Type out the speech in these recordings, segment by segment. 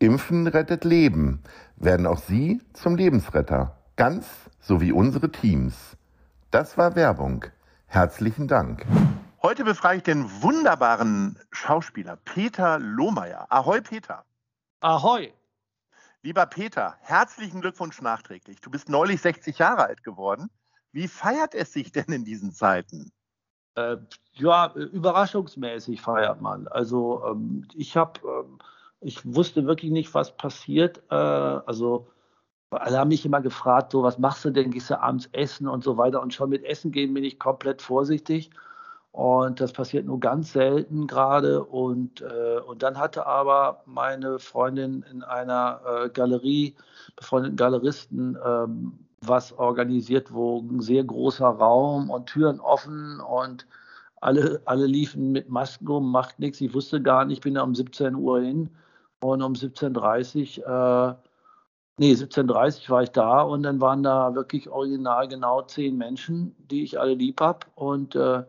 Impfen rettet Leben. Werden auch Sie zum Lebensretter. Ganz so wie unsere Teams. Das war Werbung. Herzlichen Dank. Heute befrage ich den wunderbaren Schauspieler Peter Lohmeier. Ahoi, Peter. Ahoi. Lieber Peter, herzlichen Glückwunsch nachträglich. Du bist neulich 60 Jahre alt geworden. Wie feiert es sich denn in diesen Zeiten? Äh, ja, überraschungsmäßig feiert man. Also ähm, ich habe ähm, ich wusste wirklich nicht, was passiert. Äh, also alle haben mich immer gefragt, so was machst du denn, gehst du abends essen und so weiter. Und schon mit Essen gehen bin ich komplett vorsichtig. Und das passiert nur ganz selten gerade. Und, äh, und dann hatte aber meine Freundin in einer äh, Galerie, befreundeten Galeristen, ähm, was organisiert, wo ein sehr großer Raum und Türen offen und alle, alle liefen mit Masken rum, macht nichts. Ich wusste gar nicht, ich bin da um 17 Uhr hin und um 17.30 Uhr, äh, nee, 17.30 Uhr war ich da und dann waren da wirklich original genau zehn Menschen, die ich alle lieb habe. Und äh,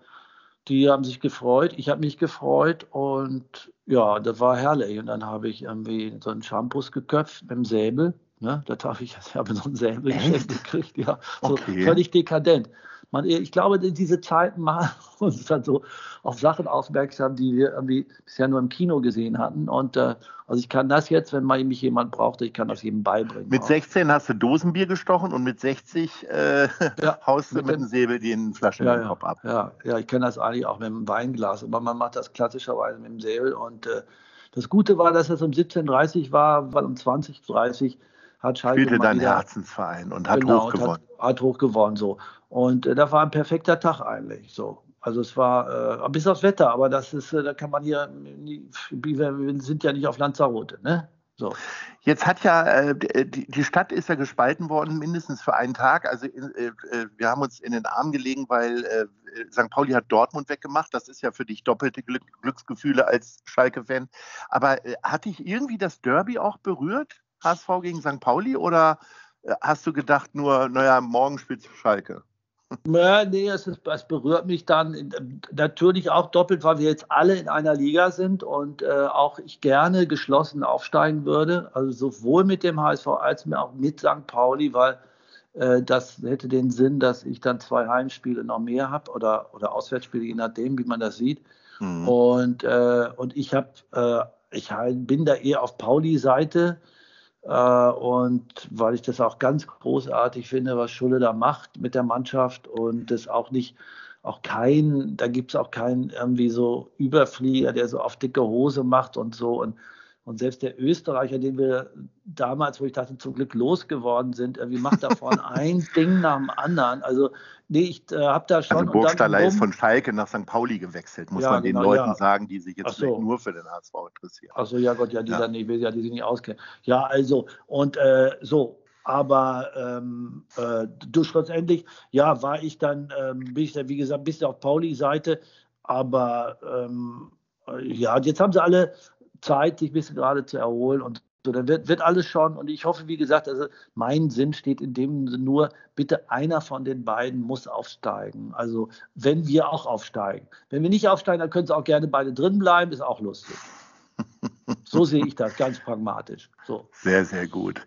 die haben sich gefreut, ich habe mich gefreut und ja, das war herrlich. Und dann habe ich irgendwie so einen Shampoos geköpft mit dem Säbel. Ne? Da darf ich, ich habe so einen Säbel gekriegt, ja, so okay. völlig dekadent man, ich glaube, diese Zeiten machen uns dann so auf Sachen aufmerksam, die wir irgendwie bisher nur im Kino gesehen hatten. Und äh, also ich kann das jetzt, wenn mal mich jemand braucht, ich kann das jedem beibringen. Mit auch. 16 hast du Dosenbier gestochen und mit 60 äh, ja, haust du mit, mit dem Säbel den Flaschen ja, den Kopf ab. Ja, ja, ich kenne das eigentlich auch mit dem Weinglas, aber man macht das klassischerweise mit dem Säbel. Und äh, das Gute war, dass es um 17.30 war, weil um 20.30 hat Schalke spielte dein Herzensverein und hat genau, hochgewonnen. Hat, hat hochgewonnen so. Und äh, das war ein perfekter Tag eigentlich. So. Also es war äh, bis aufs Wetter, aber das ist, äh, da kann man hier, wir sind ja nicht auf Lanzarote, ne? So. Jetzt hat ja äh, die, die, Stadt ist ja gespalten worden, mindestens für einen Tag. Also äh, äh, wir haben uns in den Arm gelegen, weil äh, St. Pauli hat Dortmund weggemacht. Das ist ja für dich doppelte Glück, Glücksgefühle als Schalke-Fan. Aber äh, hat dich irgendwie das Derby auch berührt, HSV gegen St. Pauli, oder äh, hast du gedacht nur, naja, morgen spielt Schalke? Ja, nee, es, ist, es, berührt mich dann natürlich auch doppelt, weil wir jetzt alle in einer Liga sind und äh, auch ich gerne geschlossen aufsteigen würde. Also sowohl mit dem HSV als auch mit St. Pauli, weil äh, das hätte den Sinn, dass ich dann zwei Heimspiele noch mehr habe oder, oder Auswärtsspiele, je nachdem, wie man das sieht. Mhm. Und, äh, und ich habe, äh, ich bin da eher auf Pauli-Seite äh, und weil ich das auch ganz großartig finde, was Schulle da macht mit der Mannschaft und das auch nicht, auch kein, da gibt es auch keinen irgendwie so Überflieger, der so auf dicke Hose macht und so. Und und selbst der Österreicher, den wir damals, wo ich dachte, zum Glück losgeworden sind, irgendwie macht davon ein Ding nach dem anderen. Also, nee, ich äh, habe da schon. Also Burgstaller ist von Schalke nach St. Pauli gewechselt, muss ja, man genau, den Leuten ja. sagen, die sich jetzt so. nur für den HSV interessieren. Achso, ja Gott, ja, die ja. dann nicht, ja, die sich nicht auskennen. Ja, also, und äh, so, aber ähm, äh, du schlussendlich, ja, war ich dann, ähm, bin ich dann, wie gesagt, ein bisschen auf Pauli-Seite, aber ähm, äh, ja, jetzt haben sie alle Zeit, sich ein bisschen gerade zu erholen und so, dann wird, wird alles schon. Und ich hoffe, wie gesagt, also mein Sinn steht in dem nur, bitte einer von den beiden muss aufsteigen. Also wenn wir auch aufsteigen. Wenn wir nicht aufsteigen, dann können sie auch gerne beide drin bleiben, ist auch lustig. So sehe ich das, ganz pragmatisch. So. Sehr, sehr gut.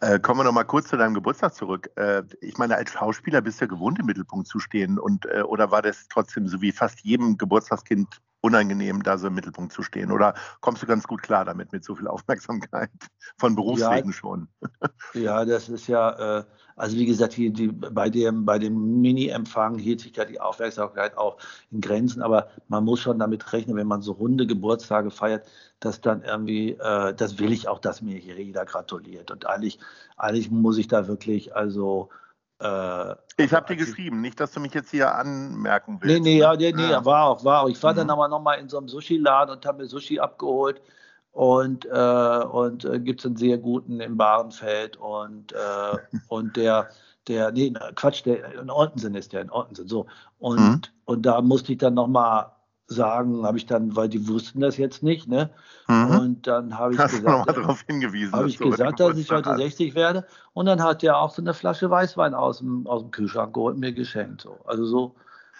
Äh, kommen wir noch mal kurz zu deinem Geburtstag zurück. Äh, ich meine, als Schauspieler bist du ja gewohnt, im Mittelpunkt zu stehen. Und, äh, oder war das trotzdem so wie fast jedem Geburtstagskind unangenehm, da so im Mittelpunkt zu stehen? Oder kommst du ganz gut klar damit, mit so viel Aufmerksamkeit von Berufswegen ja, schon? ja, das ist ja, äh, also wie gesagt, die, die, bei, dem, bei dem Mini-Empfang hielt sich ja die Aufmerksamkeit auch in Grenzen, aber man muss schon damit rechnen, wenn man so runde Geburtstage feiert, dass dann irgendwie äh, das will ich auch, dass mir hier jeder gratuliert. Und eigentlich, eigentlich muss ich da wirklich, also äh, ich habe dir geschrieben, nicht, dass du mich jetzt hier anmerken willst. Nee, nee, ja, nee, nee ja. war auch, war auch. Ich war mhm. dann aber nochmal in so einem Sushi-Laden und habe mir Sushi abgeholt und, äh, und äh, gibt es einen sehr guten im Bahrenfeld und, äh, und der, der, nee, Quatsch, der in Ortensen ist der, in Ortensen, so. Und, mhm. und da musste ich dann nochmal sagen, habe ich dann, weil die wussten das jetzt nicht, ne? Mhm. Und dann habe ich Hast gesagt, darauf hingewiesen, habe ich gesagt, dass ich heute 60 werde. Und dann hat der auch so eine Flasche Weißwein aus dem, aus dem Kühlschrank geholt und mir geschenkt. So. Also so,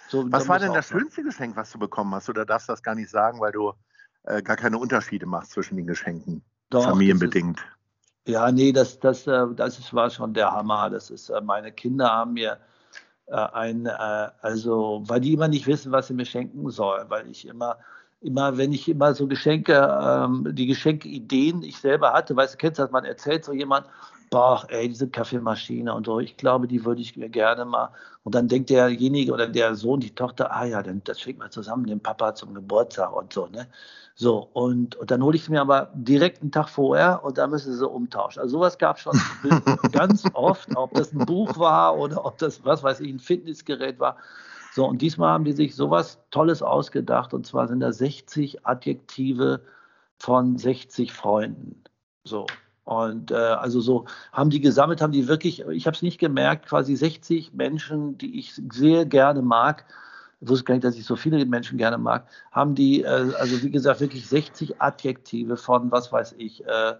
so was war denn das schönste Geschenk, was du bekommen hast? Oder darfst du das gar nicht sagen, weil du äh, gar keine Unterschiede machst zwischen den Geschenken? Doch, familienbedingt. Ist, ja, nee, das, das, äh, das ist, war schon der Hammer. Das ist, äh, meine Kinder haben mir ein, also, weil die immer nicht wissen, was sie mir schenken sollen, weil ich immer, immer, wenn ich immer so Geschenke, ähm, die Geschenkeideen ich selber hatte, weißt du, kennst du das, man erzählt so jemand, boah, ey, diese Kaffeemaschine und so, ich glaube, die würde ich mir gerne mal. Und dann denkt derjenige oder der Sohn, die Tochter, ah ja, dann das schenkt man zusammen dem Papa zum Geburtstag und so, ne? So, und, und dann hole ich es mir aber direkt einen Tag vorher und dann müssen sie umtauschen. Also sowas gab es schon ganz oft, ob das ein Buch war oder ob das, was weiß ich, ein Fitnessgerät war. So, und diesmal haben die sich sowas Tolles ausgedacht und zwar sind da 60 Adjektive von 60 Freunden. So, und äh, also so haben die gesammelt, haben die wirklich, ich habe es nicht gemerkt, quasi 60 Menschen, die ich sehr gerne mag, ich wusste gar nicht, dass ich so viele Menschen gerne mag, haben die, äh, also wie gesagt, wirklich 60 Adjektive von, was weiß ich, äh,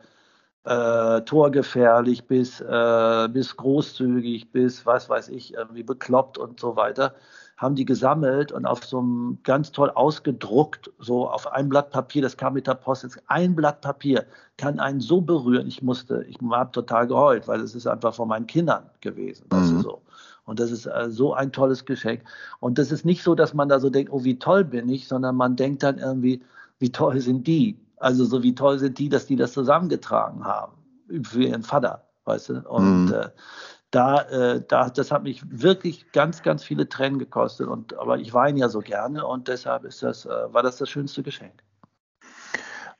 äh, torgefährlich bis, äh, bis großzügig, bis, was weiß ich, irgendwie bekloppt und so weiter haben die gesammelt und auf so einem ganz toll ausgedruckt, so auf ein Blatt Papier, das kam mit der Post, ein Blatt Papier kann einen so berühren. Ich musste, ich habe total geheult, weil es ist einfach von meinen Kindern gewesen. Mhm. Du, so. Und das ist äh, so ein tolles Geschenk. Und das ist nicht so, dass man da so denkt, oh, wie toll bin ich, sondern man denkt dann irgendwie, wie toll sind die? Also so wie toll sind die, dass die das zusammengetragen haben für ihren Vater, weißt du? Und mhm. äh, da, äh, da, das hat mich wirklich ganz, ganz viele Tränen gekostet. Und, aber ich weine ja so gerne und deshalb ist das, äh, war das das schönste Geschenk.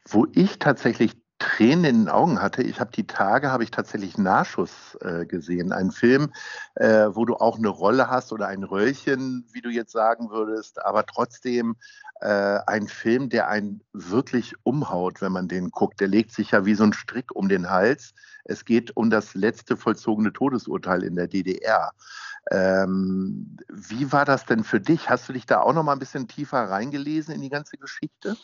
Wo ich tatsächlich Tränen in den Augen hatte. Ich habe die Tage, habe ich tatsächlich Nachschuss äh, gesehen. Ein Film, äh, wo du auch eine Rolle hast oder ein Röllchen, wie du jetzt sagen würdest, aber trotzdem äh, ein Film, der einen wirklich umhaut, wenn man den guckt. Der legt sich ja wie so ein Strick um den Hals. Es geht um das letzte vollzogene Todesurteil in der DDR. Ähm, wie war das denn für dich? Hast du dich da auch noch mal ein bisschen tiefer reingelesen in die ganze Geschichte?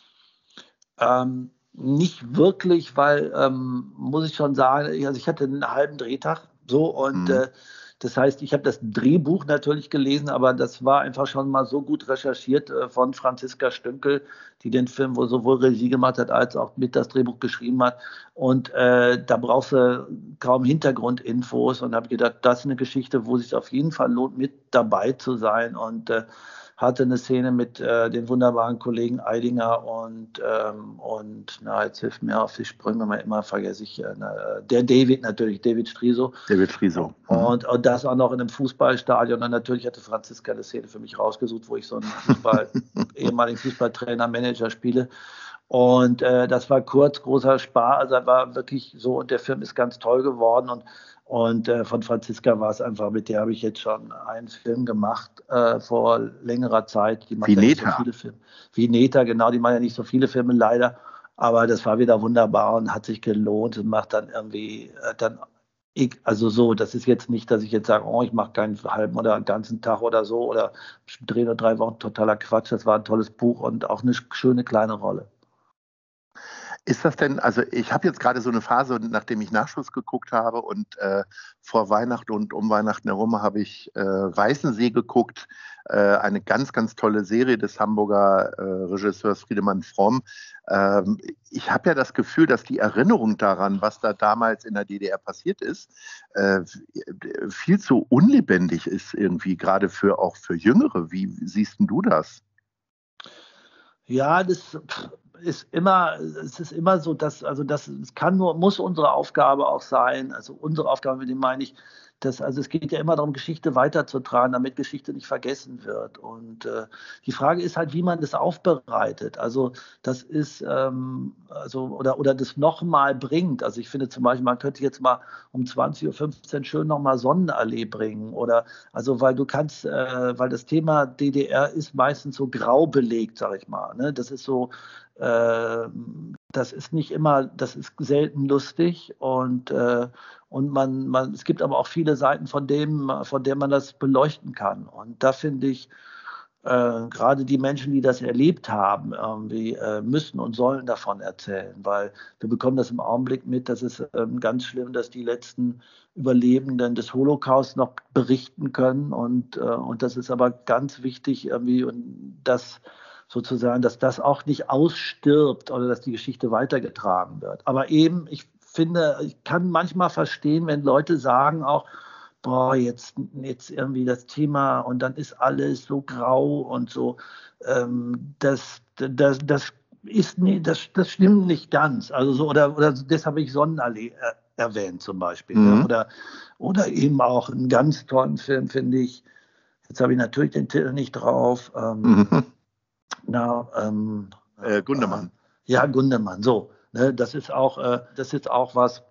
Ähm, nicht wirklich, weil, ähm, muss ich schon sagen, also ich hatte einen halben Drehtag so und mhm. äh, das heißt, ich habe das Drehbuch natürlich gelesen, aber das war einfach schon mal so gut recherchiert äh, von Franziska Stünkel, die den Film wohl sowohl Regie gemacht hat, als auch mit das Drehbuch geschrieben hat. Und äh, da brauchst du kaum Hintergrundinfos und habe gedacht, das ist eine Geschichte, wo es sich auf jeden Fall lohnt, mit dabei zu sein. Und äh, hatte eine Szene mit äh, den wunderbaren Kollegen Eidinger und, ähm, und na, jetzt hilft mir auf die Sprünge, mal immer vergesse ich, äh, der David natürlich, David Striso. David Striso. Mhm. Und, und das auch noch in einem Fußballstadion. Und natürlich hatte Franziska eine Szene für mich rausgesucht, wo ich so einen Fußball, ehemaligen Fußballtrainer, Manager spiele. Und äh, das war kurz, großer Spaß. Also war wirklich so, und der Film ist ganz toll geworden. Und und äh, von Franziska war es einfach, mit der habe ich jetzt schon einen Film gemacht äh, vor längerer Zeit. Die macht Wie ja Neta. So viele Filme. Wie Neta, genau, die macht ja nicht so viele Filme leider. Aber das war wieder wunderbar und hat sich gelohnt und macht dann irgendwie äh, dann ich, also so, das ist jetzt nicht, dass ich jetzt sage, oh, ich mache keinen halben oder einen ganzen Tag oder so oder drehe nur drei Wochen, totaler Quatsch. Das war ein tolles Buch und auch eine schöne kleine Rolle. Ist das denn, also ich habe jetzt gerade so eine Phase, nachdem ich Nachschuss geguckt habe und äh, vor Weihnachten und um Weihnachten herum habe ich äh, Weißensee geguckt, äh, eine ganz, ganz tolle Serie des Hamburger äh, Regisseurs Friedemann Fromm. Ähm, ich habe ja das Gefühl, dass die Erinnerung daran, was da damals in der DDR passiert ist, äh, viel zu unlebendig ist irgendwie, gerade für auch für Jüngere. Wie siehst du das? Ja, das ist immer, es ist immer so, dass, also das kann nur, muss unsere Aufgabe auch sein, also unsere Aufgabe, mit dem meine ich, das, also es geht ja immer darum, Geschichte weiterzutragen, damit Geschichte nicht vergessen wird. Und äh, die Frage ist halt, wie man das aufbereitet. Also das ist, ähm, also, oder, oder das nochmal bringt. Also ich finde zum Beispiel, man könnte jetzt mal um 20.15 Uhr schön nochmal Sonnenallee bringen. Oder also weil du kannst, äh, weil das Thema DDR ist meistens so grau belegt, sag ich mal. Ne? Das ist so, äh, das ist nicht immer, das ist selten lustig und, äh, und man, man, es gibt aber auch viele Seiten, von dem, von denen man das beleuchten kann. Und da finde ich, äh, gerade die Menschen, die das erlebt haben, irgendwie äh, müssen und sollen davon erzählen, weil wir bekommen das im Augenblick mit, das ist ähm, ganz schlimm, dass die letzten Überlebenden des Holocaust noch berichten können und, äh, und das ist aber ganz wichtig irgendwie und das sozusagen, dass das auch nicht ausstirbt oder dass die Geschichte weitergetragen wird. Aber eben, ich finde, ich kann manchmal verstehen, wenn Leute sagen auch, boah, jetzt, jetzt irgendwie das Thema und dann ist alles so grau und so. Ähm, das, das, das ist nie, das, das stimmt nicht ganz. Also so, oder, oder das habe ich Sonnenallee äh, erwähnt zum Beispiel. Mhm. Oder, oder eben auch einen ganz tollen Film, finde ich. Jetzt habe ich natürlich den Titel nicht drauf. Ähm, mhm. Na, ähm, äh, Gundermann. Äh, ja, Gundermann, so. Ne, das ist auch, äh, das ist auch was,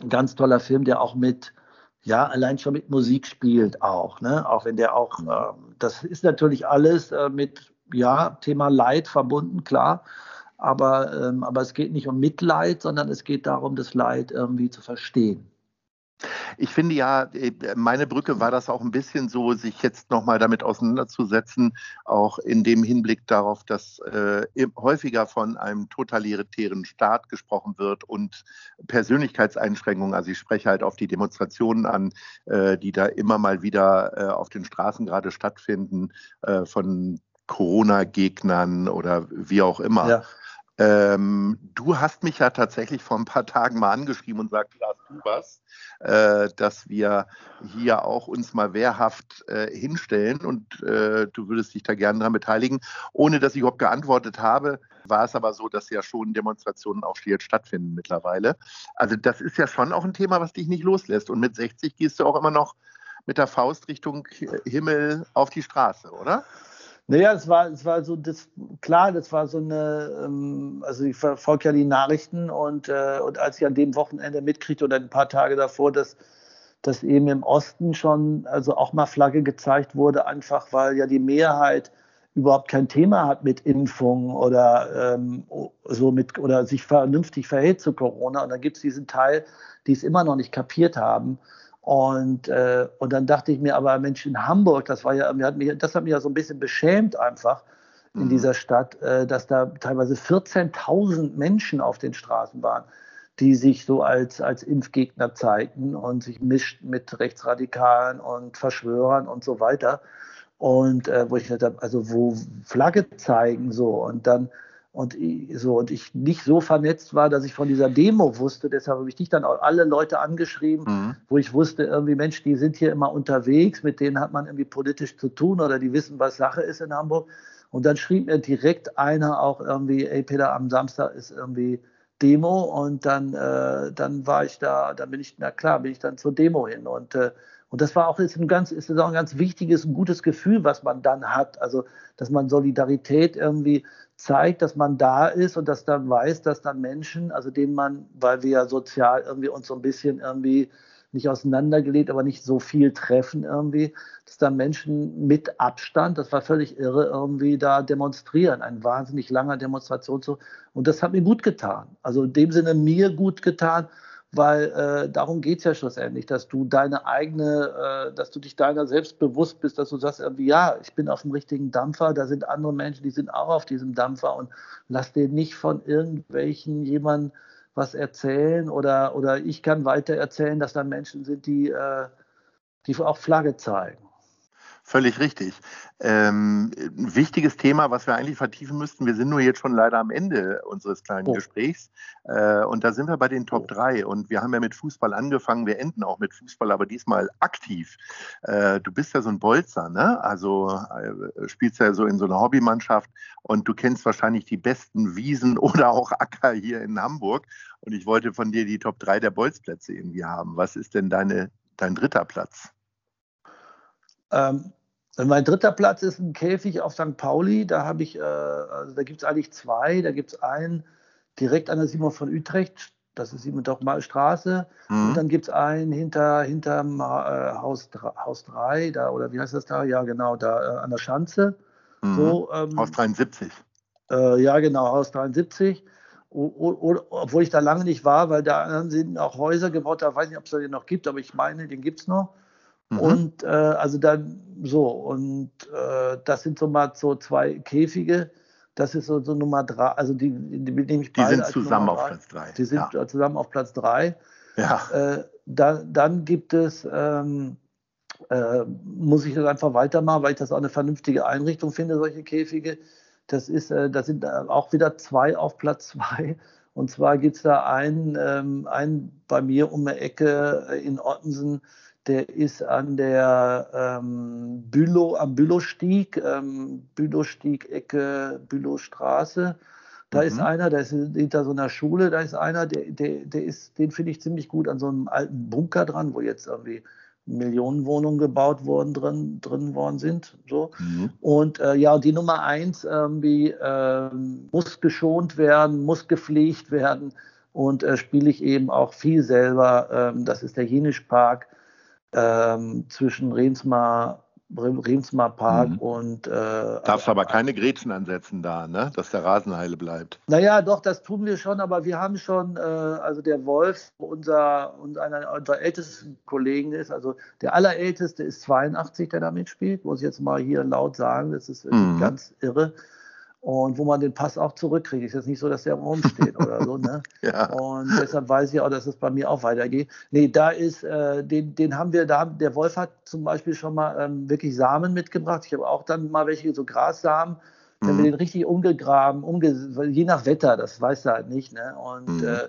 ein ganz toller Film, der auch mit, ja, allein schon mit Musik spielt auch, ne? Auch wenn der auch, äh, das ist natürlich alles äh, mit, ja, Thema Leid verbunden, klar. Aber, ähm, aber es geht nicht um Mitleid, sondern es geht darum, das Leid irgendwie zu verstehen. Ich finde ja, äh, meine Brücke war das auch ein bisschen so, sich jetzt nochmal damit auseinanderzusetzen, auch in dem Hinblick darauf, dass äh, häufiger von einem totalitären Staat gesprochen wird und Persönlichkeitseinschränkungen. Also ich spreche halt auf die Demonstrationen an, äh, die da immer mal wieder äh, auf den Straßen gerade stattfinden, äh, von Corona-Gegnern oder wie auch immer. Ja. Ähm, du hast mich ja tatsächlich vor ein paar Tagen mal angeschrieben und sagst, Lars, du was, äh, dass wir hier auch uns mal wehrhaft äh, hinstellen und äh, du würdest dich da gerne daran beteiligen. Ohne dass ich überhaupt geantwortet habe, war es aber so, dass ja schon Demonstrationen auch hier stattfinden mittlerweile. Also das ist ja schon auch ein Thema, was dich nicht loslässt. Und mit 60 gehst du auch immer noch mit der Faust Richtung Himmel auf die Straße, oder? Naja, es war, es war so, das, klar, das war so eine, ähm, also ich verfolge ja die Nachrichten und, äh, und als ich an dem Wochenende mitkriegte oder ein paar Tage davor, dass, dass eben im Osten schon, also auch mal Flagge gezeigt wurde, einfach weil ja die Mehrheit überhaupt kein Thema hat mit Impfung oder ähm, so mit oder sich vernünftig verhält zu Corona. Und dann gibt es diesen Teil, die es immer noch nicht kapiert haben. Und, äh, und dann dachte ich mir, aber Mensch, in Hamburg, das war ja, hat mich, das hat mich ja so ein bisschen beschämt einfach in mhm. dieser Stadt, äh, dass da teilweise 14.000 Menschen auf den Straßen waren, die sich so als, als Impfgegner zeigten und sich mischten mit Rechtsradikalen und Verschwörern und so weiter. Und äh, wo ich gesagt habe, also wo Flagge zeigen so und dann und ich, so und ich nicht so vernetzt war, dass ich von dieser Demo wusste. Deshalb habe ich dich dann auch alle Leute angeschrieben, mhm. wo ich wusste, irgendwie, Mensch, die sind hier immer unterwegs, mit denen hat man irgendwie politisch zu tun oder die wissen, was Sache ist in Hamburg. Und dann schrieb mir direkt einer auch irgendwie, ey Peter, am Samstag ist irgendwie Demo und dann, äh, dann war ich da, dann bin ich, na klar, bin ich dann zur Demo hin und äh, und das war auch ist ein ganz, ist auch ein ganz wichtiges, ein gutes Gefühl, was man dann hat. Also, dass man Solidarität irgendwie zeigt, dass man da ist und dass dann weiß, dass dann Menschen, also denen man, weil wir ja sozial irgendwie uns so ein bisschen irgendwie nicht auseinandergelegt, aber nicht so viel treffen irgendwie, dass da Menschen mit Abstand, das war völlig irre, irgendwie da demonstrieren. Ein wahnsinnig langer Demonstrationszug. Und das hat mir gut getan. Also in dem Sinne mir gut getan weil äh, darum geht es ja schlussendlich, dass du deine eigene, äh, dass du dich deiner selbst bewusst bist, dass du sagst, irgendwie, ja, ich bin auf dem richtigen Dampfer, da sind andere Menschen, die sind auch auf diesem Dampfer und lass dir nicht von irgendwelchen jemandem was erzählen oder, oder ich kann weiter erzählen, dass da Menschen sind, die, äh, die auch Flagge zeigen. Völlig richtig. Ähm, ein wichtiges Thema, was wir eigentlich vertiefen müssten. Wir sind nur jetzt schon leider am Ende unseres kleinen oh. Gesprächs. Äh, und da sind wir bei den Top 3. Und wir haben ja mit Fußball angefangen. Wir enden auch mit Fußball, aber diesmal aktiv. Äh, du bist ja so ein Bolzer, ne? Also äh, spielst ja so in so einer Hobbymannschaft und du kennst wahrscheinlich die besten Wiesen oder auch Acker hier in Hamburg. Und ich wollte von dir die Top 3 der Bolzplätze irgendwie haben. Was ist denn deine dein dritter Platz? Ähm, mein dritter Platz ist ein Käfig auf St. Pauli. Da habe ich, äh, also da gibt es eigentlich zwei. Da gibt es einen direkt an der Simon von Utrecht. Das ist Simon Dockmal Straße. Mhm. Und dann gibt es einen hinter hinterm äh, Haus, Haus 3, da, oder wie heißt das da? Ja, genau, da äh, an der Schanze. Mhm. So, ähm, Haus 73. Äh, ja, genau, Haus 73. O, o, obwohl ich da lange nicht war, weil da sind auch Häuser gebaut, da weiß ich nicht, ob es den noch gibt, aber ich meine, den gibt es noch. Mhm. Und äh, also dann so, und äh, das sind so mal so zwei Käfige. Das ist so, so Nummer drei, also die, die, nehme ich Die sind zusammen auf Platz drei. Die sind ja. zusammen auf Platz drei. Ja. Äh, da, dann gibt es, ähm, äh, muss ich das einfach weitermachen, weil ich das auch eine vernünftige Einrichtung finde, solche Käfige. Das ist, äh, da sind auch wieder zwei auf Platz zwei. Und zwar gibt es da einen, ähm, einen bei mir um die Ecke in Ottensen, der ist an der ähm, Bülow, am Bülowstieg, ähm, Bülowstieg, Ecke, Bülowstraße. Da mhm. ist einer, der ist hinter so einer Schule, da ist einer, der, der, der ist, den finde ich ziemlich gut an so einem alten Bunker dran, wo jetzt irgendwie Millionenwohnungen gebaut worden drin, drin worden sind. So. Mhm. Und äh, ja, die Nummer eins irgendwie äh, muss geschont werden, muss gepflegt werden und äh, spiele ich eben auch viel selber. Ähm, das ist der Jenisch Park ähm, zwischen Remsmar, Remsmar Park mhm. und. Äh, Darfst aber keine Grätschen ansetzen da, ne? dass der Rasen heile bleibt. Naja, doch, das tun wir schon, aber wir haben schon, äh, also der Wolf, unser, und einer unserer ältesten Kollegen ist, also der allerälteste ist 82, der da mitspielt, muss ich jetzt mal hier laut sagen, das ist mhm. ganz irre und wo man den Pass auch zurückkriegt. Ist jetzt nicht so, dass der im Raum steht oder so. Ne? ja. Und deshalb weiß ich auch, dass es bei mir auch weitergeht. Nee, da ist, äh, den, den haben wir, da, der Wolf hat zum Beispiel schon mal ähm, wirklich Samen mitgebracht. Ich habe auch dann mal welche, so Grassamen. Wir mhm. den richtig umgegraben, umge je nach Wetter, das weiß er halt nicht. Ne? Und, mhm. äh,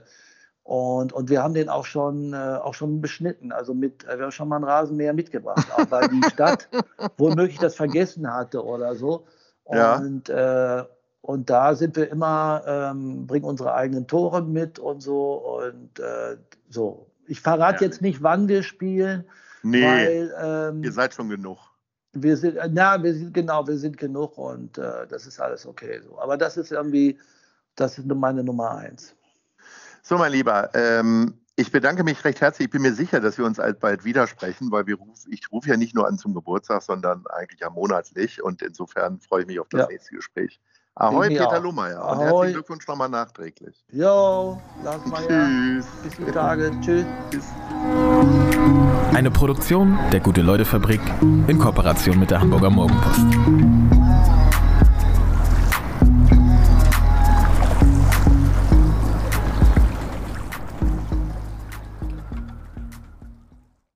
und, und wir haben den auch schon, äh, auch schon beschnitten. Also mit, äh, wir haben schon mal einen Rasenmäher mitgebracht, auch weil die Stadt womöglich das vergessen hatte oder so. Und, ja. äh, und da sind wir immer, ähm, bringen unsere eigenen Tore mit und so. Und äh, so. Ich verrate ja. jetzt nicht, wann wir spielen. Nee, weil, ähm, ihr seid schon genug. Wir sind, äh, na, wir sind, genau, wir sind genug und äh, das ist alles okay so. Aber das ist irgendwie, das ist meine Nummer eins. So, mein Lieber, ähm, ich bedanke mich recht herzlich. Ich bin mir sicher, dass wir uns bald widersprechen, weil wir ruf, ich rufe ja nicht nur an zum Geburtstag, sondern eigentlich ja monatlich. Und insofern freue ich mich auf das ja. nächste Gespräch. Ahoi, Peter Lohmeier. Und herzlichen Glückwunsch nochmal nachträglich. Jo, Lars Meier. Tschüss. Bis die Tage. Tschüss. Tschüss. Eine Produktion der Gute-Leute-Fabrik in Kooperation mit der Hamburger Morgenpost.